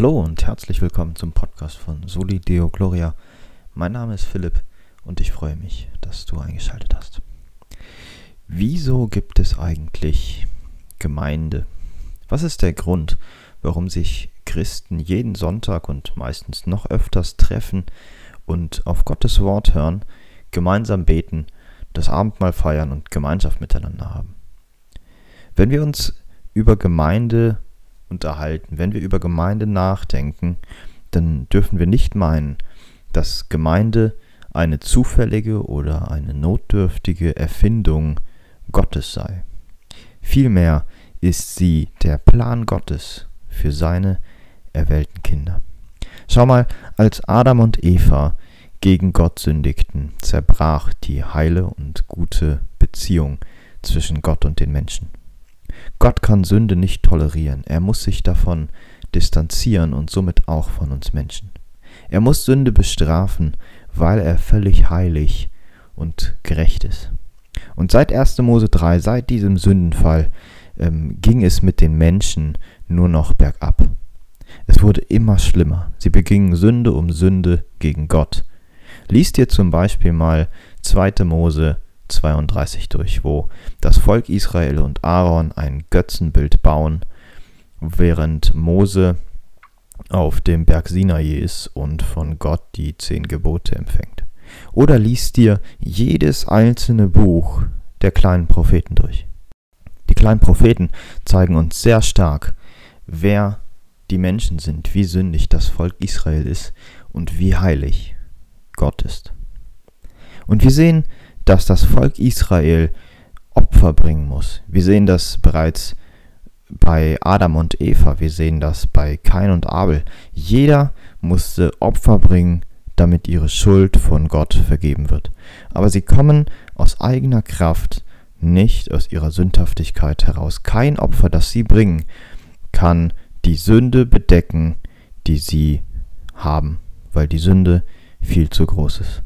Hallo und herzlich willkommen zum Podcast von Soli Deo Gloria. Mein Name ist Philipp und ich freue mich, dass du eingeschaltet hast. Wieso gibt es eigentlich Gemeinde? Was ist der Grund, warum sich Christen jeden Sonntag und meistens noch öfters treffen und auf Gottes Wort hören, gemeinsam beten, das Abendmahl feiern und Gemeinschaft miteinander haben? Wenn wir uns über Gemeinde unterhalten, wenn wir über Gemeinde nachdenken, dann dürfen wir nicht meinen, dass Gemeinde eine zufällige oder eine notdürftige Erfindung Gottes sei. Vielmehr ist sie der Plan Gottes für seine erwählten Kinder. Schau mal, als Adam und Eva gegen Gott sündigten, zerbrach die heile und gute Beziehung zwischen Gott und den Menschen. Gott kann Sünde nicht tolerieren, er muss sich davon distanzieren und somit auch von uns Menschen. Er muss Sünde bestrafen, weil er völlig heilig und gerecht ist. Und seit 1. Mose 3, seit diesem Sündenfall, ähm, ging es mit den Menschen nur noch bergab. Es wurde immer schlimmer. Sie begingen Sünde um Sünde gegen Gott. Lies dir zum Beispiel mal 2. Mose 32 durch, wo das Volk Israel und Aaron ein Götzenbild bauen, während Mose auf dem Berg Sinai ist und von Gott die zehn Gebote empfängt. Oder liest dir jedes einzelne Buch der kleinen Propheten durch. Die kleinen Propheten zeigen uns sehr stark, wer die Menschen sind, wie sündig das Volk Israel ist und wie heilig Gott ist. Und wir sehen dass das Volk Israel Opfer bringen muss. Wir sehen das bereits bei Adam und Eva, wir sehen das bei Kain und Abel. Jeder musste Opfer bringen, damit ihre Schuld von Gott vergeben wird. Aber sie kommen aus eigener Kraft, nicht aus ihrer Sündhaftigkeit heraus. Kein Opfer, das sie bringen, kann die Sünde bedecken, die sie haben, weil die Sünde viel zu groß ist.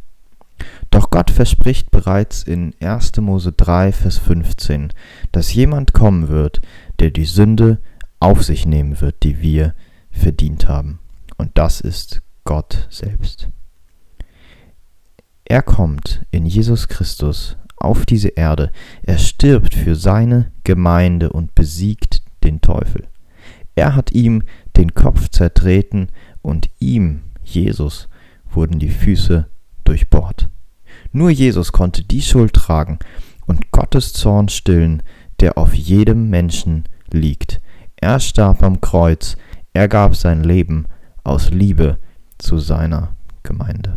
Doch Gott verspricht bereits in 1. Mose 3, Vers 15, dass jemand kommen wird, der die Sünde auf sich nehmen wird, die wir verdient haben. Und das ist Gott selbst. Er kommt in Jesus Christus auf diese Erde, er stirbt für seine Gemeinde und besiegt den Teufel. Er hat ihm den Kopf zertreten und ihm, Jesus, wurden die Füße durchbohrt. Nur Jesus konnte die Schuld tragen und Gottes Zorn stillen, der auf jedem Menschen liegt. Er starb am Kreuz, er gab sein Leben aus Liebe zu seiner Gemeinde.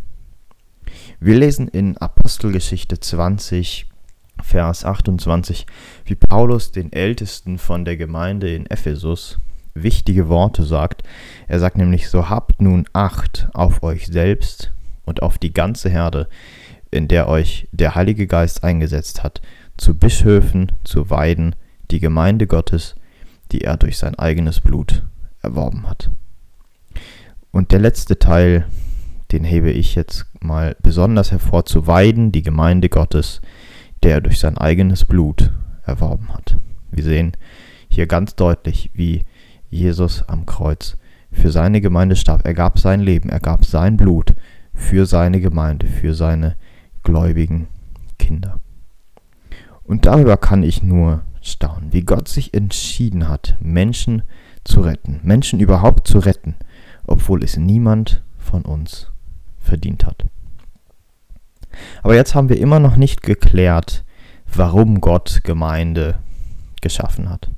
Wir lesen in Apostelgeschichte 20, Vers 28, wie Paulus den Ältesten von der Gemeinde in Ephesus wichtige Worte sagt. Er sagt nämlich, so habt nun Acht auf euch selbst und auf die ganze Herde, in der euch der Heilige Geist eingesetzt hat, zu Bischöfen, zu weiden, die Gemeinde Gottes, die er durch sein eigenes Blut erworben hat. Und der letzte Teil, den hebe ich jetzt mal besonders hervor, zu weiden, die Gemeinde Gottes, der er durch sein eigenes Blut erworben hat. Wir sehen hier ganz deutlich, wie Jesus am Kreuz für seine Gemeinde starb. Er gab sein Leben, er gab sein Blut für seine Gemeinde, für seine gläubigen Kinder. Und darüber kann ich nur staunen, wie Gott sich entschieden hat, Menschen zu retten, Menschen überhaupt zu retten, obwohl es niemand von uns verdient hat. Aber jetzt haben wir immer noch nicht geklärt, warum Gott Gemeinde geschaffen hat.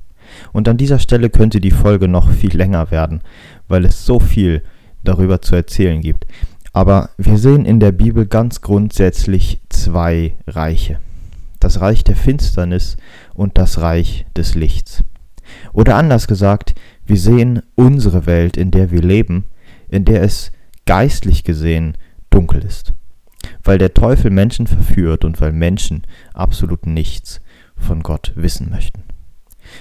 Und an dieser Stelle könnte die Folge noch viel länger werden, weil es so viel darüber zu erzählen gibt. Aber wir sehen in der Bibel ganz grundsätzlich zwei Reiche. Das Reich der Finsternis und das Reich des Lichts. Oder anders gesagt, wir sehen unsere Welt, in der wir leben, in der es geistlich gesehen dunkel ist. Weil der Teufel Menschen verführt und weil Menschen absolut nichts von Gott wissen möchten.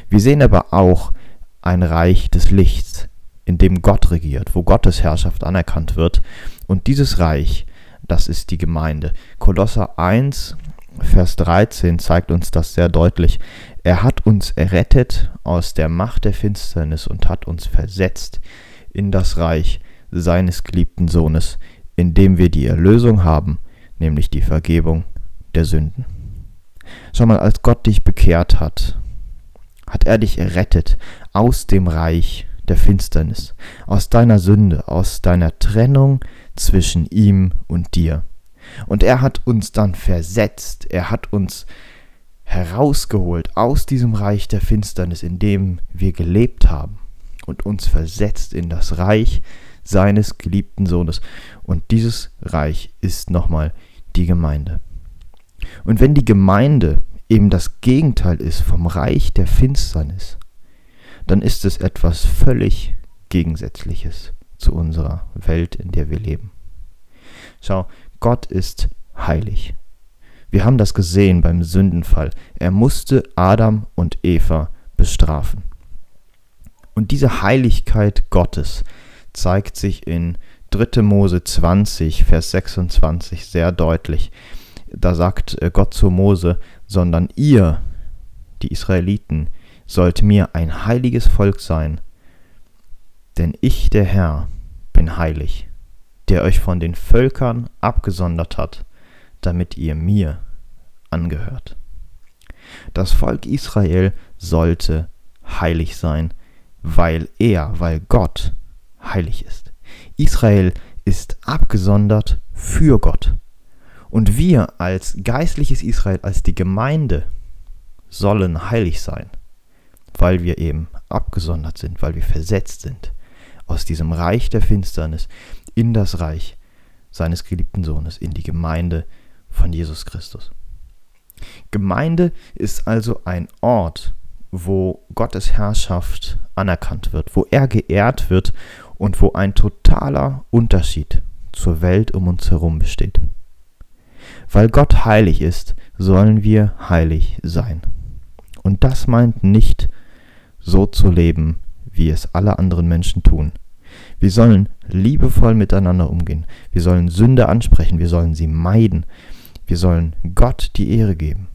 Wir sehen aber auch ein Reich des Lichts, in dem Gott regiert, wo Gottes Herrschaft anerkannt wird. Und dieses Reich, das ist die Gemeinde. Kolosser 1, Vers 13 zeigt uns das sehr deutlich. Er hat uns errettet aus der Macht der Finsternis und hat uns versetzt in das Reich seines geliebten Sohnes, in dem wir die Erlösung haben, nämlich die Vergebung der Sünden. Schau mal, als Gott dich bekehrt hat, hat er dich errettet aus dem Reich der Finsternis, aus deiner Sünde, aus deiner Trennung zwischen ihm und dir. Und er hat uns dann versetzt, er hat uns herausgeholt aus diesem Reich der Finsternis, in dem wir gelebt haben, und uns versetzt in das Reich seines geliebten Sohnes. Und dieses Reich ist nochmal die Gemeinde. Und wenn die Gemeinde eben das Gegenteil ist vom Reich der Finsternis, dann ist es etwas völlig Gegensätzliches zu unserer Welt, in der wir leben. Schau, Gott ist heilig. Wir haben das gesehen beim Sündenfall. Er musste Adam und Eva bestrafen. Und diese Heiligkeit Gottes zeigt sich in 3. Mose 20, Vers 26 sehr deutlich. Da sagt äh, Gott zu Mose, sondern ihr, die Israeliten, sollt mir ein heiliges Volk sein, denn ich, der Herr, bin heilig, der euch von den Völkern abgesondert hat, damit ihr mir angehört. Das Volk Israel sollte heilig sein, weil er, weil Gott heilig ist. Israel ist abgesondert für Gott. Und wir als geistliches Israel, als die Gemeinde, sollen heilig sein, weil wir eben abgesondert sind, weil wir versetzt sind aus diesem Reich der Finsternis in das Reich seines geliebten Sohnes, in die Gemeinde von Jesus Christus. Gemeinde ist also ein Ort, wo Gottes Herrschaft anerkannt wird, wo er geehrt wird und wo ein totaler Unterschied zur Welt um uns herum besteht. Weil Gott heilig ist, sollen wir heilig sein. Und das meint nicht so zu leben, wie es alle anderen Menschen tun. Wir sollen liebevoll miteinander umgehen. Wir sollen Sünde ansprechen. Wir sollen sie meiden. Wir sollen Gott die Ehre geben.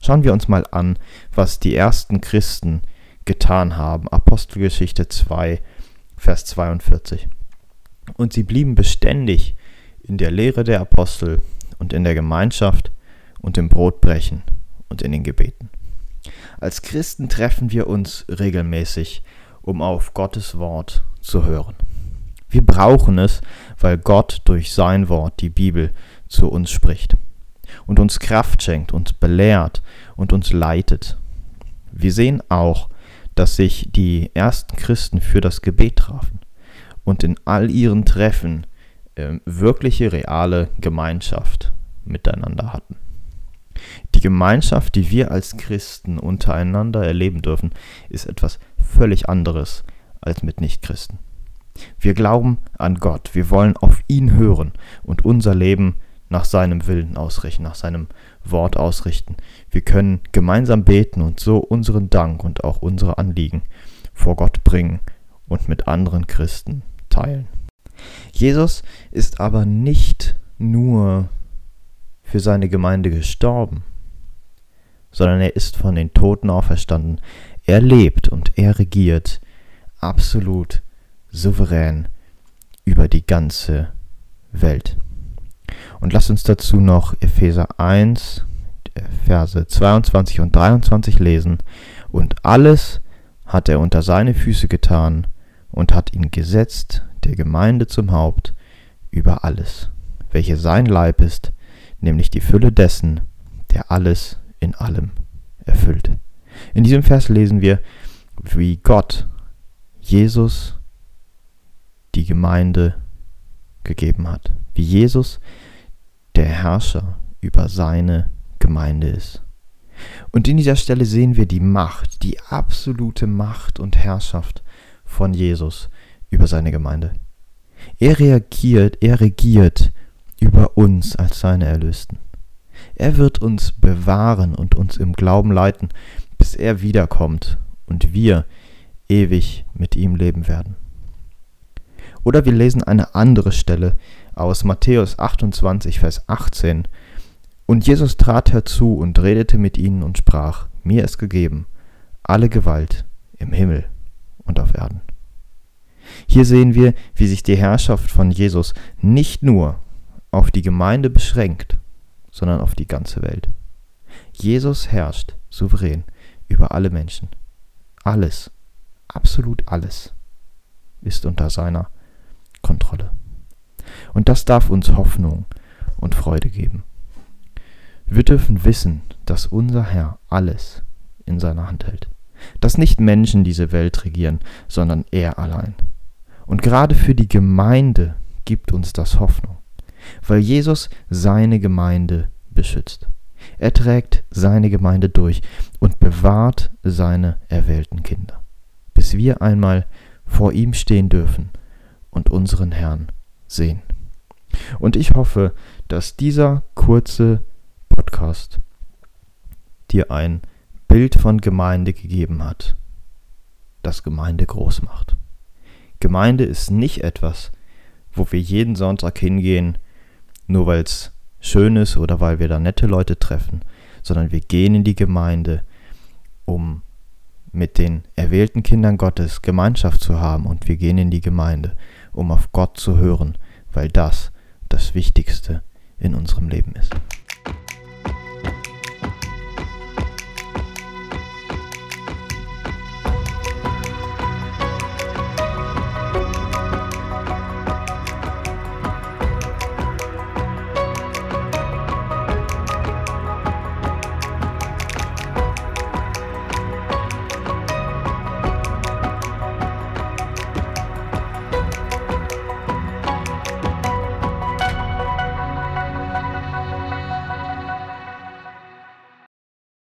Schauen wir uns mal an, was die ersten Christen getan haben. Apostelgeschichte 2, Vers 42. Und sie blieben beständig in der Lehre der Apostel und in der Gemeinschaft und im Brotbrechen und in den Gebeten. Als Christen treffen wir uns regelmäßig, um auf Gottes Wort zu hören. Wir brauchen es, weil Gott durch sein Wort, die Bibel, zu uns spricht und uns Kraft schenkt, uns belehrt und uns leitet. Wir sehen auch, dass sich die ersten Christen für das Gebet trafen und in all ihren Treffen äh, wirkliche, reale Gemeinschaft miteinander hatten. Die Gemeinschaft, die wir als Christen untereinander erleben dürfen, ist etwas völlig anderes als mit Nichtchristen. Wir glauben an Gott, wir wollen auf ihn hören und unser Leben nach seinem Willen ausrichten, nach seinem Wort ausrichten. Wir können gemeinsam beten und so unseren Dank und auch unsere Anliegen vor Gott bringen und mit anderen Christen teilen. Jesus ist aber nicht nur für seine Gemeinde gestorben, sondern er ist von den Toten auferstanden. Er lebt und er regiert absolut souverän über die ganze Welt. Und lasst uns dazu noch Epheser 1, Verse 22 und 23 lesen. Und alles hat er unter seine Füße getan und hat ihn gesetzt, der Gemeinde zum Haupt, über alles, welche sein Leib ist, nämlich die Fülle dessen, der alles in allem erfüllt. In diesem Vers lesen wir, wie Gott Jesus die Gemeinde gegeben hat. Wie Jesus der Herrscher über seine Gemeinde ist. Und in dieser Stelle sehen wir die Macht, die absolute Macht und Herrschaft von Jesus über seine Gemeinde. Er reagiert, er regiert über uns als seine Erlösten. Er wird uns bewahren und uns im Glauben leiten, bis er wiederkommt und wir ewig mit ihm leben werden. Oder wir lesen eine andere Stelle aus Matthäus 28, Vers 18. Und Jesus trat herzu und redete mit ihnen und sprach, mir ist gegeben alle Gewalt im Himmel und auf Erden. Hier sehen wir, wie sich die Herrschaft von Jesus nicht nur auf die Gemeinde beschränkt, sondern auf die ganze Welt. Jesus herrscht souverän über alle Menschen. Alles, absolut alles ist unter seiner Kontrolle. Und das darf uns Hoffnung und Freude geben. Wir dürfen wissen, dass unser Herr alles in seiner Hand hält. Dass nicht Menschen diese Welt regieren, sondern er allein. Und gerade für die Gemeinde gibt uns das Hoffnung, weil Jesus seine Gemeinde beschützt. Er trägt seine Gemeinde durch und bewahrt seine erwählten Kinder, bis wir einmal vor ihm stehen dürfen und unseren Herrn sehen. Und ich hoffe, dass dieser kurze Podcast dir ein Bild von Gemeinde gegeben hat, das Gemeinde groß macht. Gemeinde ist nicht etwas, wo wir jeden Sonntag hingehen, nur weil es schön ist oder weil wir da nette Leute treffen, sondern wir gehen in die Gemeinde, um mit den erwählten Kindern Gottes Gemeinschaft zu haben und wir gehen in die Gemeinde, um auf Gott zu hören, weil das das Wichtigste in unserem Leben ist.